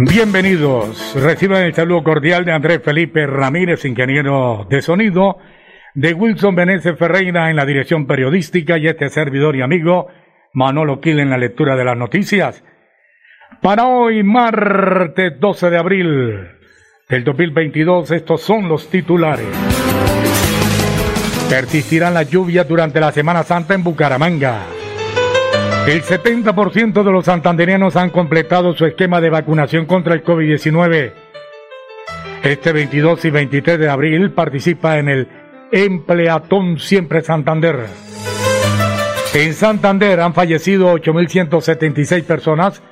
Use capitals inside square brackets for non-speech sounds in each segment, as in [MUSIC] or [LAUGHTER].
Bienvenidos. Reciban el saludo cordial de Andrés Felipe Ramírez, ingeniero de sonido, de Wilson Meneses Ferreira en la dirección periodística y este servidor y amigo Manolo Quil en la lectura de las noticias. Para hoy, martes 12 de abril del 2022, estos son los titulares. Persistirán las lluvias durante la Semana Santa en Bucaramanga. El 70% de los santanderianos han completado su esquema de vacunación contra el COVID-19. Este 22 y 23 de abril participa en el Empleatón Siempre Santander. En Santander han fallecido 8.176 personas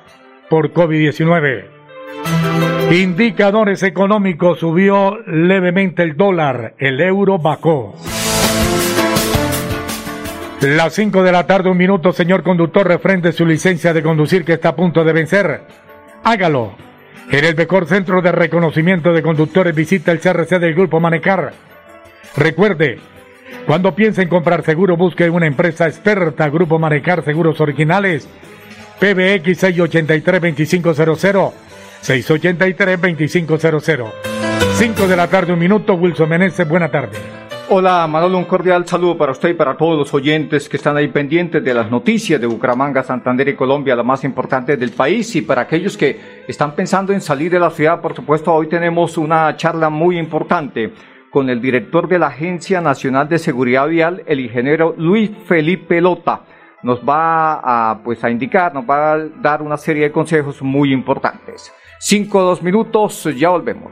por COVID-19. Indicadores económicos subió levemente el dólar, el euro bajó. Las 5 de la tarde, un minuto, señor conductor, refrende su licencia de conducir que está a punto de vencer. Hágalo. En el mejor centro de reconocimiento de conductores visita el CRC del Grupo Manecar. Recuerde, cuando piense en comprar seguro, busque una empresa experta, Grupo Manecar Seguros Originales. PBX 683-2500, 683-2500. 5 de la tarde, un minuto, Wilson Meneses, buena tarde. Hola Manolo, un cordial saludo para usted y para todos los oyentes que están ahí pendientes de las noticias de Bucaramanga, Santander y Colombia, la más importante del país. Y para aquellos que están pensando en salir de la ciudad, por supuesto, hoy tenemos una charla muy importante con el director de la Agencia Nacional de Seguridad Vial, el ingeniero Luis Felipe Lota. Nos va a, pues, a indicar, nos va a dar una serie de consejos muy importantes. Cinco, dos minutos, ya volvemos.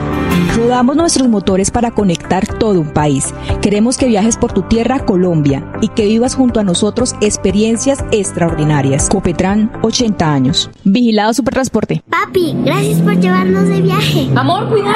Rodamos nuestros motores para conectar todo un país. Queremos que viajes por tu tierra, Colombia, y que vivas junto a nosotros experiencias extraordinarias. Copetran, 80 años. Vigilado Supertransporte. Papi, gracias por llevarnos de viaje. Amor, cuidado.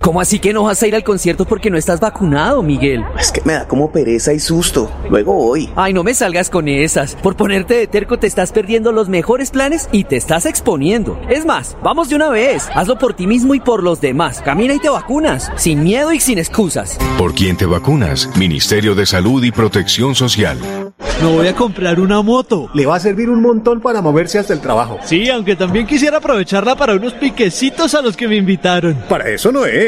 ¿Cómo así que no vas a ir al concierto porque no estás vacunado, Miguel? Es que me da como pereza y susto. Luego voy. Ay, no me salgas con esas. Por ponerte de terco te estás perdiendo los mejores planes y te estás exponiendo. Es más, vamos de una vez. Hazlo por ti mismo y por los demás. Camina y te vacunas. Sin miedo y sin excusas. ¿Por quién te vacunas? Ministerio de Salud y Protección Social. Me voy a comprar una moto. Le va a servir un montón para moverse hasta el trabajo. Sí, aunque también quisiera aprovecharla para unos piquecitos a los que me invitaron. Para eso no es.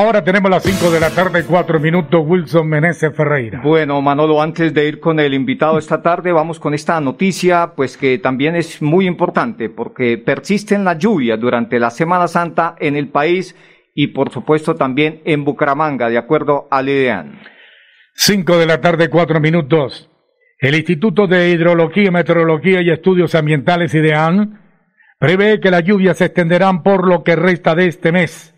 Ahora tenemos las 5 de la tarde, 4 minutos, Wilson Meneses Ferreira. Bueno, Manolo, antes de ir con el invitado esta tarde, vamos con esta noticia, pues que también es muy importante, porque persisten las lluvias durante la Semana Santa en el país y por supuesto también en Bucaramanga, de acuerdo al IDEAN. 5 de la tarde, 4 minutos. El Instituto de Hidrología, Meteorología y Estudios Ambientales IDEAN prevé que las lluvias se extenderán por lo que resta de este mes.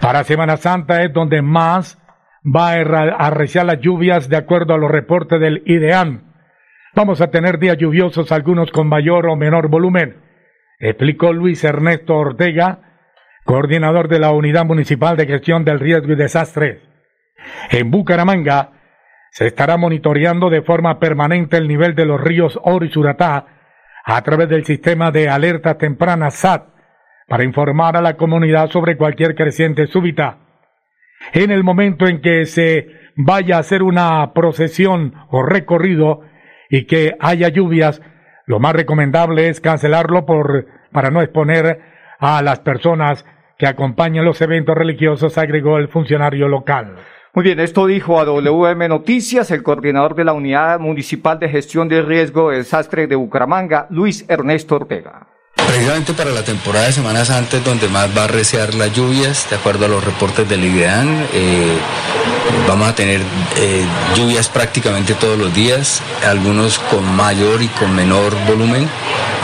Para Semana Santa es donde más va a arreciar las lluvias de acuerdo a los reportes del IDEAN. Vamos a tener días lluviosos, algunos con mayor o menor volumen, explicó Luis Ernesto Ortega, coordinador de la Unidad Municipal de Gestión del Riesgo y Desastres. En Bucaramanga se estará monitoreando de forma permanente el nivel de los ríos Oro y Suratá a través del sistema de alerta temprana SAT para informar a la comunidad sobre cualquier creciente súbita. En el momento en que se vaya a hacer una procesión o recorrido y que haya lluvias, lo más recomendable es cancelarlo por, para no exponer a las personas que acompañan los eventos religiosos, agregó el funcionario local. Muy bien, esto dijo a WM Noticias el coordinador de la Unidad Municipal de Gestión de Riesgo de Desastre de Bucaramanga, Luis Ernesto Ortega. Precisamente para la temporada de Semana Santa es donde más va a reciar las lluvias, de acuerdo a los reportes del IDEAN. Eh, vamos a tener eh, lluvias prácticamente todos los días, algunos con mayor y con menor volumen,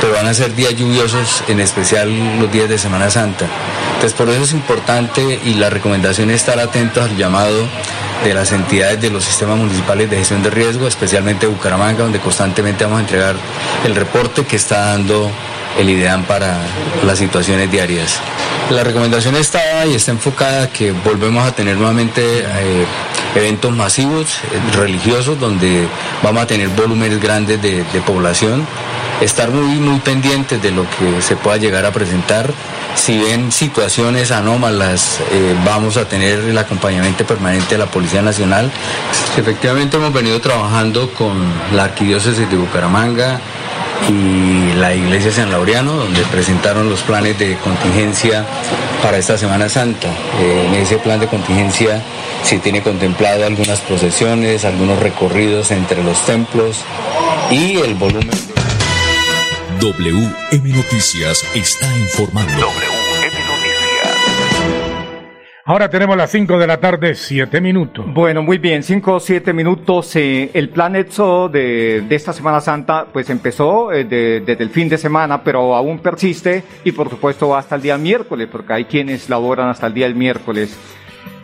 pero van a ser días lluviosos, en especial los días de Semana Santa. Entonces por eso es importante y la recomendación es estar atentos al llamado de las entidades de los sistemas municipales de gestión de riesgo, especialmente Bucaramanga, donde constantemente vamos a entregar el reporte que está dando el IDEAN para las situaciones diarias. La recomendación está y está enfocada a que volvemos a tener nuevamente eh, eventos masivos, eh, religiosos, donde vamos a tener volúmenes grandes de, población estar muy muy pendientes de lo que se pueda llegar a presentar. Si ven situaciones anómalas, eh, vamos a tener el acompañamiento permanente de la Policía Nacional. Efectivamente hemos venido trabajando con la Arquidiócesis de Bucaramanga, y la iglesia San Laureano, donde presentaron los planes de contingencia para esta Semana Santa. Eh, en ese plan de contingencia se tiene contemplado algunas procesiones, algunos recorridos entre los templos y el volumen. WM Noticias está informando. Ahora tenemos las 5 de la tarde, 7 minutos. Bueno, muy bien, 5 o 7 minutos. Eh, el plan EXO de, esta Semana Santa pues empezó eh, desde el fin de semana, pero aún persiste y por supuesto va hasta el día miércoles, porque hay quienes laboran hasta el día del miércoles.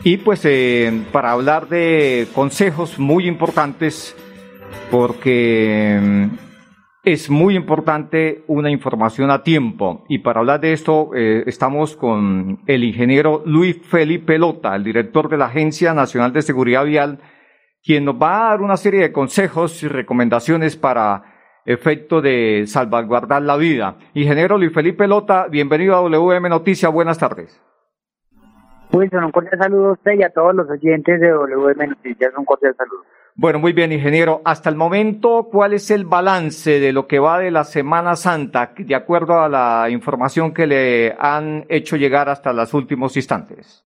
Y pues eh, para hablar de consejos muy importantes, porque es muy importante una información a tiempo. Y para hablar de esto, eh, estamos con el ingeniero Luis Felipe Lota, el director de la Agencia Nacional de Seguridad Vial, quien nos va a dar una serie de consejos y recomendaciones para efecto de salvaguardar la vida. Ingeniero Luis Felipe Lota, bienvenido a WM Noticias, buenas tardes. Pues un cordial saludo a usted y a todos los oyentes de WM Noticias, un cordial saludo. Bueno, muy bien, ingeniero. Hasta el momento, ¿cuál es el balance de lo que va de la Semana Santa, de acuerdo a la información que le han hecho llegar hasta los últimos instantes?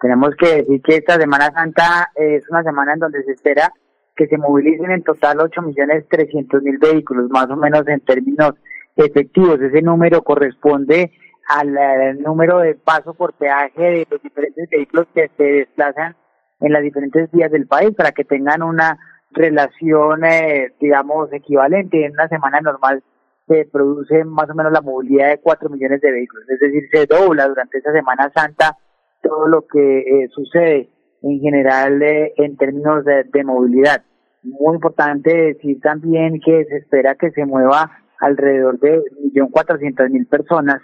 Tenemos que decir que esta Semana Santa es una semana en donde se espera que se movilicen en total 8.300.000 vehículos, más o menos en términos efectivos. Ese número corresponde al número de paso por peaje de los diferentes vehículos que se desplazan en las diferentes vías del país para que tengan una relación, eh, digamos, equivalente. En una semana normal se produce más o menos la movilidad de 4 millones de vehículos, es decir, se dobla durante esa Semana Santa todo lo que eh, sucede en general eh, en términos de, movilidad. Muy importante decir también que se espera que se mueva alrededor de 1.400.000 personas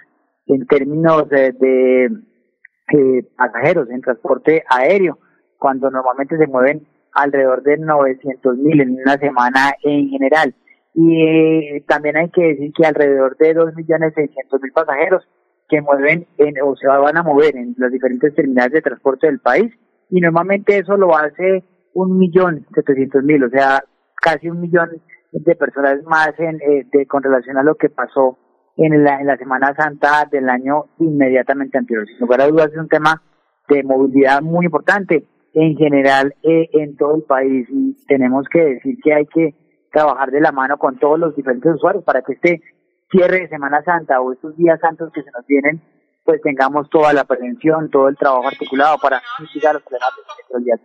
en términos de, de pasajeros en transporte aéreo cuando normalmente se mueven alrededor de 900 mil en una semana en general. Y eh, también hay que decir que alrededor de 2.600.000 pasajeros que mueven en, o se van a mover en las diferentes terminales de transporte del país y normalmente eso lo hace un millón setecientos mil, o sea, casi un millón de personas más en, eh, de, con relación a lo que pasó en la, en la Semana Santa del año inmediatamente anterior. Sin lugar a dudas es un tema de movilidad muy importante en general eh, en todo el país y tenemos que decir que hay que trabajar de la mano con todos los diferentes usuarios para que este cierre de Semana Santa o estos días santos que se nos vienen, pues tengamos toda la prevención, todo el trabajo articulado para mitigar los problemas del día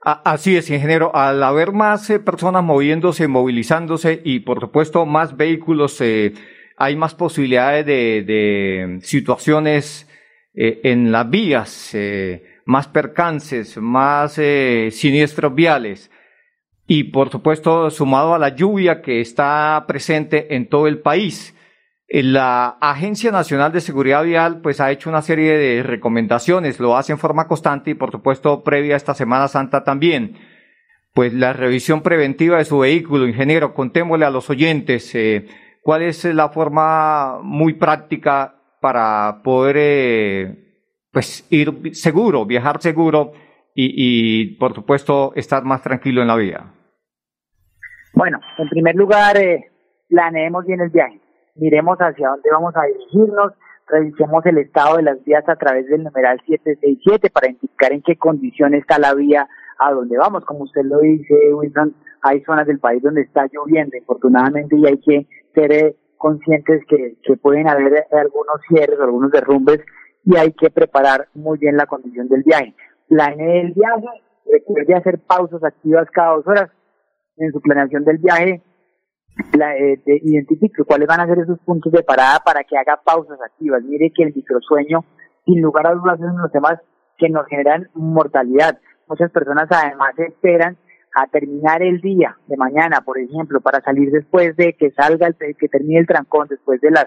Así es, ingeniero. Al haber más eh, personas moviéndose, movilizándose y, por supuesto, más vehículos, eh, hay más posibilidades de, situaciones eh, en las vías, más percances, más siniestros viales. Y, por supuesto, sumado a la lluvia que está presente en todo el país. La Agencia Nacional de Seguridad Vial pues ha hecho una serie de recomendaciones, lo hace en forma constante y por supuesto previa a esta Semana Santa también. Pues la revisión preventiva de su vehículo, ingeniero, contémosle a los oyentes eh, cuál es la forma muy práctica para poder eh, pues ir seguro, viajar seguro y, y, por supuesto estar más tranquilo en la vía. Bueno, en primer lugar, eh, planeemos bien el viaje miremos hacia dónde vamos a dirigirnos, revisemos el estado de las vías a través del numeral 767 para indicar en qué condición está la vía a dónde vamos. Como usted lo dice, Wilson, hay zonas del país donde está lloviendo, infortunadamente, y hay que ser eh, conscientes que pueden haber algunos cierres, algunos derrumbes, y hay que preparar muy bien la condición del viaje. Planee el viaje, recuerde hacer pausas activas cada dos horas en su planeación del viaje, la, eh, identifique cuáles van a ser esos puntos de parada para que haga pausas activas. Mire que el microsueño, sin lugar a dudas, es uno de los temas que nos generan mortalidad. Muchas personas además esperan a terminar el día de mañana, por ejemplo, para salir después de que salga, el, que termine el trancón, después de las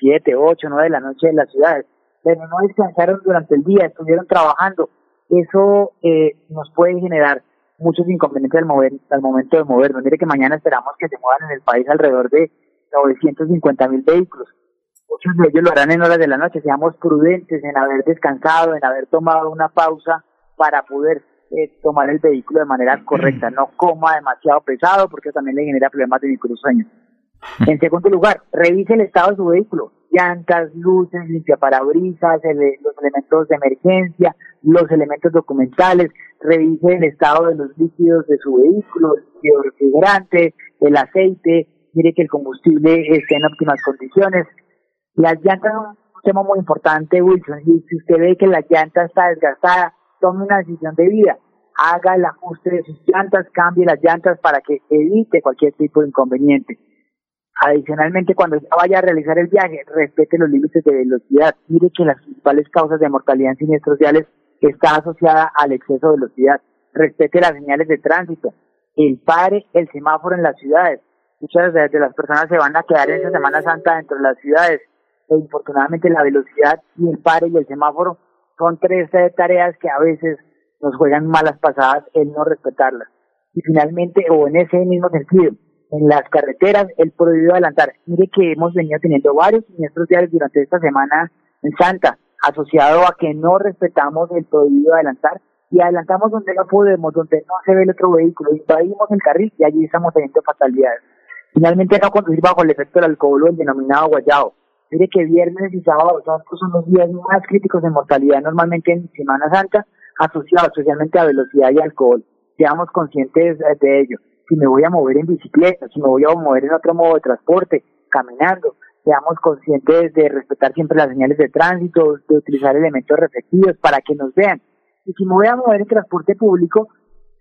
7, 8, 9 de la noche de las ciudades. Pero no descansaron durante el día, estuvieron trabajando. Eso eh, nos puede generar muchos inconvenientes al, mover, al momento de movernos. Mire que mañana esperamos que se muevan en el país alrededor de 950 mil vehículos. Muchos de ellos lo harán en horas de la noche. Seamos prudentes en haber descansado, en haber tomado una pausa para poder eh, tomar el vehículo de manera correcta. [CLEARS THROAT] No coma demasiado pesado porque también le genera problemas de microsueño. En segundo lugar, revise el estado de su vehículo. Llantas, luces, limpiaparabrisas, los elementos de emergencia, los elementos documentales, revise el estado de los líquidos de su vehículo, el refrigerante, el aceite, mire que el combustible esté en óptimas condiciones. Las llantas son un tema muy importante, Wilson, y si usted ve que la llanta está desgastada, tome una decisión de vida, haga el ajuste de sus llantas, cambie las llantas para que evite cualquier tipo de inconveniente. Adicionalmente, cuando vaya a realizar el viaje, respete los límites de velocidad. Mire que las principales causas de mortalidad en siniestros viales está asociada al exceso de velocidad. Respete las señales de tránsito. El pare, el semáforo en las ciudades. Muchas de las personas se van a quedar en esa Semana Santa dentro de las ciudades. E infortunadamente la velocidad y el pare y el semáforo son tres tareas que a veces nos juegan malas pasadas el no respetarlas. Y finalmente, o en ese mismo sentido, en las carreteras, el prohibido adelantar. Mire que hemos venido teniendo varios siniestros viales durante esta semana en Santa asociado a que no respetamos el prohibido adelantar y adelantamos donde no podemos, donde no se ve el otro vehículo, invadimos el carril y allí estamos teniendo fatalidades. Finalmente, no conducir bajo el efecto del alcohol o el denominado guayao. Mire que viernes y sábado son los días más críticos de mortalidad normalmente en Semana Santa, asociados especialmente a velocidad y alcohol. Seamos conscientes de ello. Si me voy a mover en bicicleta, si me voy a mover en otro modo de transporte, caminando, seamos conscientes de respetar siempre las señales de tránsito, de utilizar elementos reflectivos para que nos vean. Y si me voy a mover en transporte público,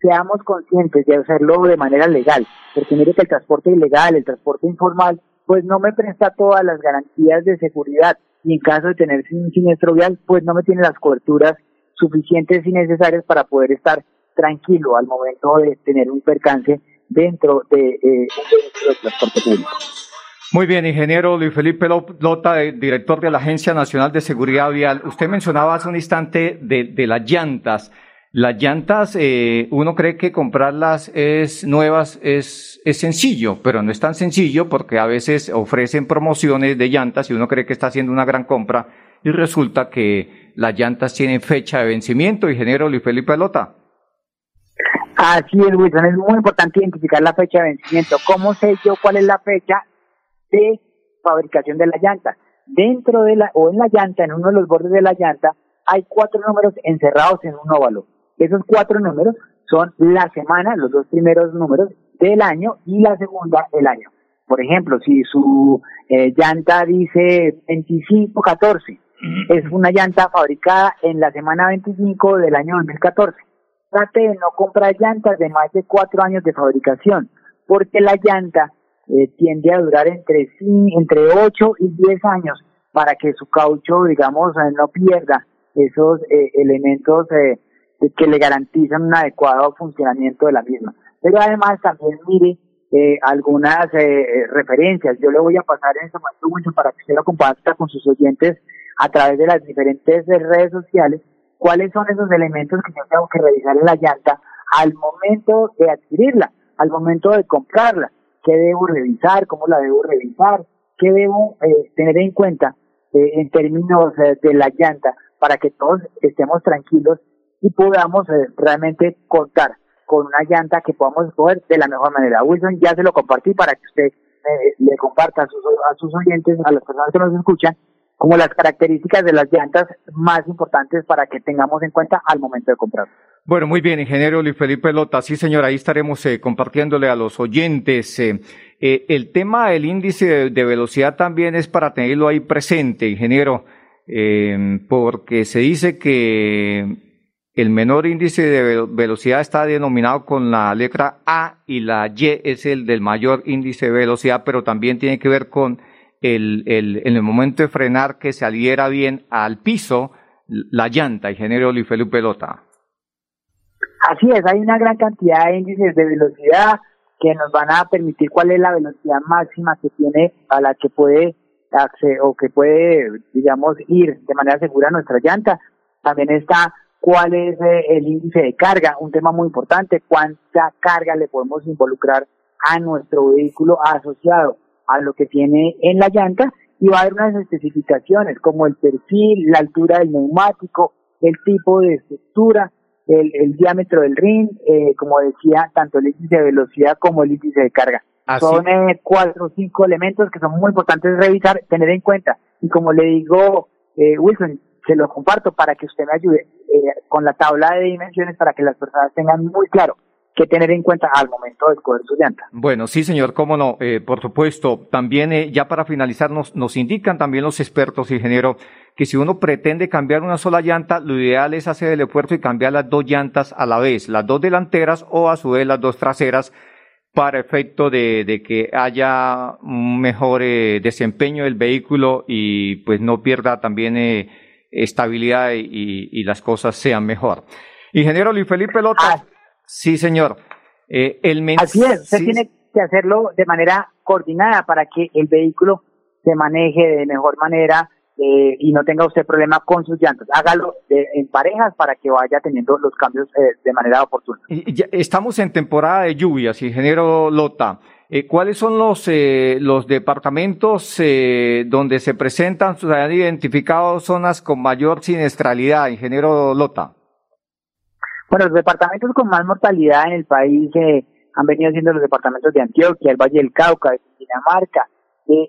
seamos conscientes de hacerlo de manera legal, porque mire que el transporte ilegal, el transporte informal, pues no me presta todas las garantías de seguridad y en caso de tener un siniestro vial, pues no me tiene las coberturas suficientes y necesarias para poder estar tranquilo al momento de tener un percance dentro de eh, de transporte. Muy bien, ingeniero Luis Felipe Lota, eh, director de la Agencia Nacional de Seguridad Vial. Usted mencionaba hace un instante de, las llantas. Las llantas, eh, uno cree que comprarlas es nuevas es, es sencillo, pero no es tan sencillo porque a veces ofrecen promociones de llantas y uno cree que está haciendo una gran compra y resulta que las llantas tienen fecha de vencimiento. Ingeniero Luis Felipe Lota. Así es, Wilson. Es muy importante identificar la fecha de vencimiento. ¿Cómo sé yo cuál es la fecha? de fabricación de la llanta. Dentro de la, o en la llanta, en uno de los bordes de la llanta, hay cuatro números encerrados en un óvalo. Esos cuatro números son la semana, los dos primeros números del año y la segunda el año. Por ejemplo, si su eh, llanta dice 2514, es una llanta fabricada en la semana 25 del año 2014. Trate de no comprar llantas de más de cuatro años de fabricación, porque la llanta eh, tiende a durar entre, entre 8 y 10 años para que su caucho, digamos, eh, no pierda esos eh, elementos que le garantizan un adecuado funcionamiento de la misma. Pero además también mire algunas referencias. Yo le voy a pasar en este momento para que usted lo comparta con sus oyentes a través de las diferentes redes sociales cuáles son esos elementos que yo tengo que revisar en la llanta al momento de adquirirla, al momento de comprarla, qué debo revisar, cómo la debo revisar, qué debo eh, tener en cuenta eh, en términos eh, de la llanta para que todos estemos tranquilos y podamos realmente contar con una llanta que podamos escoger de la mejor manera. Wilson ya se lo compartí para que usted le comparta a sus, a sus oyentes, a las personas que nos escuchan, como las características de las llantas más importantes para que tengamos en cuenta al momento de comprar. Bueno, muy bien, ingeniero Luis Felipe Lota. Sí, señor, ahí estaremos eh, compartiéndole a los oyentes. Eh, eh, el tema del índice de, velocidad también es para tenerlo ahí presente, ingeniero, porque se dice que el menor índice de velocidad está denominado con la letra A y la Y es el del mayor índice de velocidad, pero también tiene que ver con el, el, en el momento de frenar que saliera bien al piso la llanta, ingeniero Luis Felipe Lota. Así es, hay una gran cantidad de índices de velocidad que nos van a permitir cuál es la velocidad máxima que tiene a la que puede o que puede, digamos, ir de manera segura nuestra llanta. También está cuál es eh, el índice de carga, un tema muy importante, cuánta carga le podemos involucrar a nuestro vehículo asociado a lo que tiene en la llanta y va a haber unas especificaciones como el perfil, la altura del neumático, el tipo de estructura, el, el diámetro del ring, eh, como decía, tanto el índice de velocidad como el índice de carga. Son eh, cuatro o cinco elementos que son muy importantes revisar, tener en cuenta. Y como le digo, eh, Wilson, se lo comparto para que usted me ayude eh, con la tabla de dimensiones para que las personas tengan muy claro que tener en cuenta al momento de escoger su llanta. Bueno, sí, señor, cómo no, eh, por supuesto. También, eh, ya para finalizar, nos, nos indican también los expertos, ingeniero, que si uno pretende cambiar una sola llanta, lo ideal es hacer el esfuerzo y cambiar las dos llantas a la vez, las dos delanteras o a su vez las dos traseras, para efecto de, de que haya un mejor eh, desempeño del vehículo y pues no pierda también estabilidad y, y, las cosas sean mejor. Ingeniero Luis Felipe Lota. Ah, Sí, señor. Eh, el Así es, usted tiene que hacerlo de manera coordinada para que el vehículo se maneje de mejor manera eh, y no tenga usted problema con sus llantas. Hágalo en parejas para que vaya teniendo los cambios eh, de manera oportuna. estamos en temporada de lluvias, ingeniero Lota. Eh, ¿Cuáles son los, los departamentos donde se presentan, se han identificado zonas con mayor siniestralidad, ingeniero Lota? Bueno, los departamentos con más mortalidad en el país eh, han venido siendo los departamentos de Antioquia, el Valle del Cauca, de Dinamarca,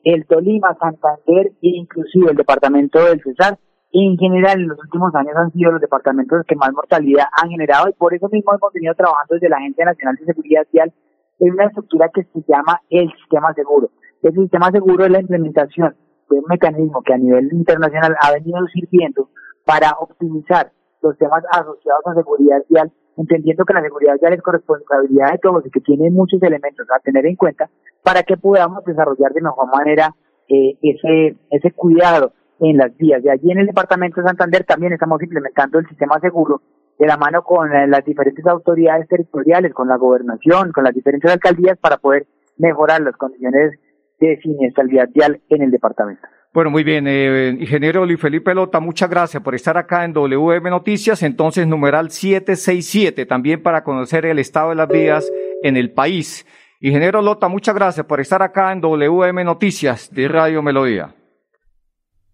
el Tolima, Santander e inclusive el departamento del Cesar. En general, en los últimos años han sido los departamentos que más mortalidad han generado y por eso mismo hemos venido trabajando desde la Agencia Nacional de Seguridad Vial en una estructura que se llama el sistema seguro. El sistema seguro es la implementación de un mecanismo que a nivel internacional ha venido sirviendo para optimizar los temas asociados a seguridad vial, entendiendo que la seguridad vial es corresponsabilidad de todos y que tiene muchos elementos a tener en cuenta para que podamos desarrollar de mejor manera eh, ese, ese cuidado en las vías. De allí en el departamento de Santander también estamos implementando el sistema seguro de la mano con eh, las diferentes autoridades territoriales, con la gobernación, con las diferentes alcaldías para poder mejorar las condiciones de siniestralidad vial en el departamento. Bueno, muy bien, eh, ingeniero Luis Felipe Lota, muchas gracias por estar acá en WM Noticias. Entonces, numeral 767, también para conocer el estado de las vías en el país. Ingeniero Lota, muchas gracias por estar acá en WM Noticias de Radio Melodía.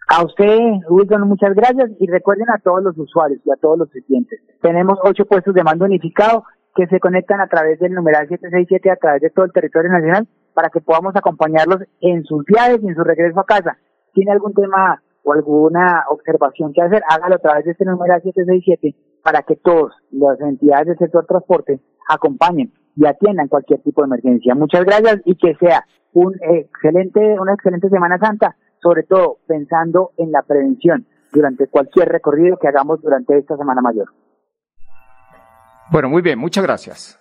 A usted, Wilson, muchas gracias y recuerden a todos los usuarios y a todos los clientes. Tenemos ocho puestos de mando unificado que se conectan a través del numeral 767 a través de todo el territorio nacional para que podamos acompañarlos en sus viajes y en su regreso a casa tiene algún tema o alguna observación que hacer, hágalo a través de este número 767 para que todas las entidades del sector transporte acompañen y atiendan cualquier tipo de emergencia. Muchas gracias y que sea un excelente, una excelente Semana Santa, sobre todo pensando en la prevención durante cualquier recorrido que hagamos durante esta Semana Mayor. Bueno, muy bien, muchas gracias.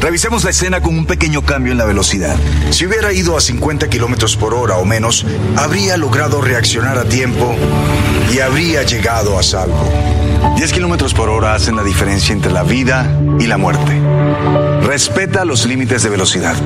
Revisemos la escena con un pequeño cambio en la velocidad. Si hubiera ido a 50 kilómetros por hora o menos, habría logrado reaccionar a tiempo y habría llegado a salvo. 10 kilómetros por hora hacen la diferencia entre la vida y la muerte. Respeta los límites de velocidad.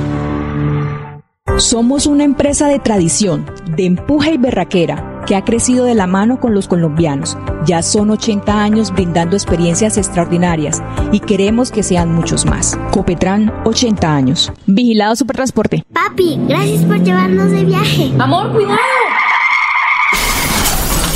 Somos una empresa de tradición, de empuje y berraquera que ha crecido de la mano con los colombianos. Ya son 80 años brindando experiencias extraordinarias y queremos que sean muchos más. Copetran, 80 años. Vigilado Supertransporte. Papi, gracias por llevarnos de viaje. Amor, cuidado.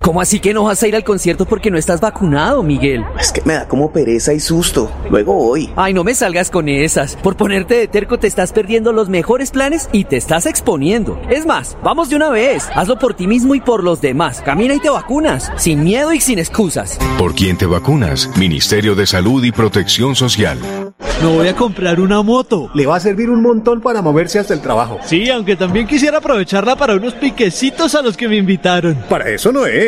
¿Cómo así que no vas a ir al concierto porque no estás vacunado, Miguel? Es que me da como pereza y susto. Luego voy. Ay, no me salgas con esas. Por ponerte de terco te estás perdiendo los mejores planes y te estás exponiendo. Es más, vamos de una vez. Hazlo por ti mismo y por los demás. Camina y te vacunas. Sin miedo y sin excusas. ¿Por quién te vacunas? Ministerio de Salud y Protección Social. No voy a comprar una moto. Le va a servir un montón para moverse hasta el trabajo. Sí, aunque también quisiera aprovecharla para unos piquecitos a los que me invitaron. Para eso no es.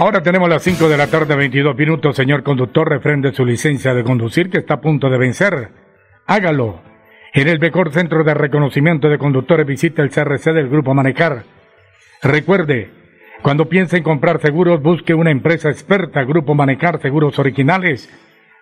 Ahora tenemos las 5 de la tarde, 22 minutos. Señor conductor, refrende su licencia de conducir que está a punto de vencer. Hágalo. En el mejor centro de reconocimiento de conductores visita el CRC del Grupo Manejar. Recuerde, cuando piense en comprar seguros, busque una empresa experta, Grupo Manejar Seguros Originales,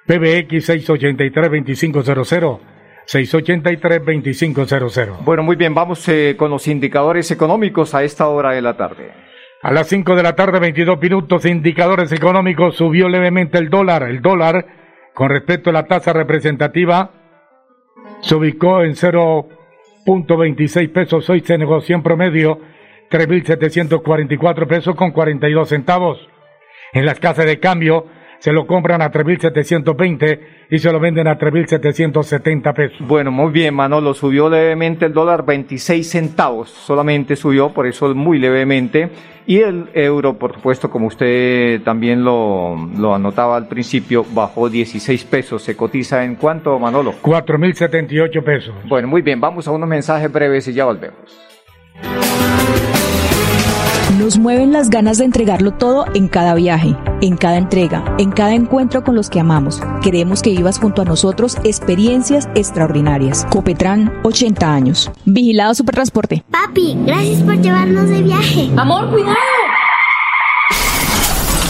PBX 683-2500, 683-2500. Bueno, muy bien, vamos eh, con los indicadores económicos a esta hora de la tarde. A las 5 de la tarde, 22 minutos, indicadores económicos, subió levemente el dólar. El dólar, con respecto a la tasa representativa, se ubicó en 0.26 pesos. Hoy se negoció en promedio 3.744 pesos con 42 centavos. En las casas de cambio se lo compran a 3.720 y se lo venden a 3.770 pesos. Bueno, muy bien, Manolo. Subió levemente el dólar 26 centavos. Solamente subió, por eso muy levemente. Y el euro, por supuesto, como usted también lo, lo anotaba al principio, bajó 16 pesos. ¿Se cotiza en cuánto, Manolo? 4.078 pesos. Bueno, muy bien. Vamos a unos mensajes breves y ya volvemos. Nos mueven las ganas de entregarlo todo en cada viaje, en cada entrega, en cada encuentro con los que amamos. Queremos que vivas junto a nosotros experiencias extraordinarias. Copetran, 80 años. Vigilado Supertransporte. Papi, gracias por llevarnos de viaje. Amor, cuidado.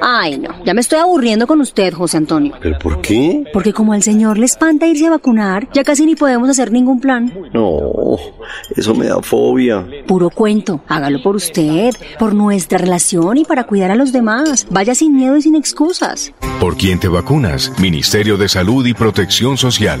Ay, no, ya me estoy aburriendo con usted, José Antonio. ¿Pero por qué? Porque como al señor le espanta irse a vacunar, ya casi ni podemos hacer ningún plan. No, eso me da fobia. Puro cuento, hágalo por usted, por nuestra relación y para cuidar a los demás. Vaya sin miedo y sin excusas. ¿Por quién te vacunas? Ministerio de Salud y Protección Social.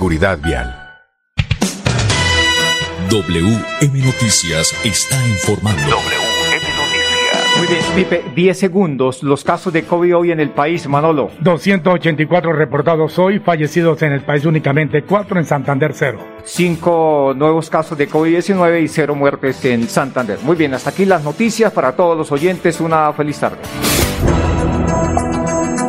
Vial. WM Noticias está informando. Muy bien, Pipe, 10 segundos. Los casos de COVID hoy en el país, Manolo. 284 reportados hoy, fallecidos en el país únicamente 4 en Santander 0. 5 nuevos casos de COVID-19 y 0 muertes en Santander. Muy bien, hasta aquí las noticias para todos los oyentes. Una feliz tarde.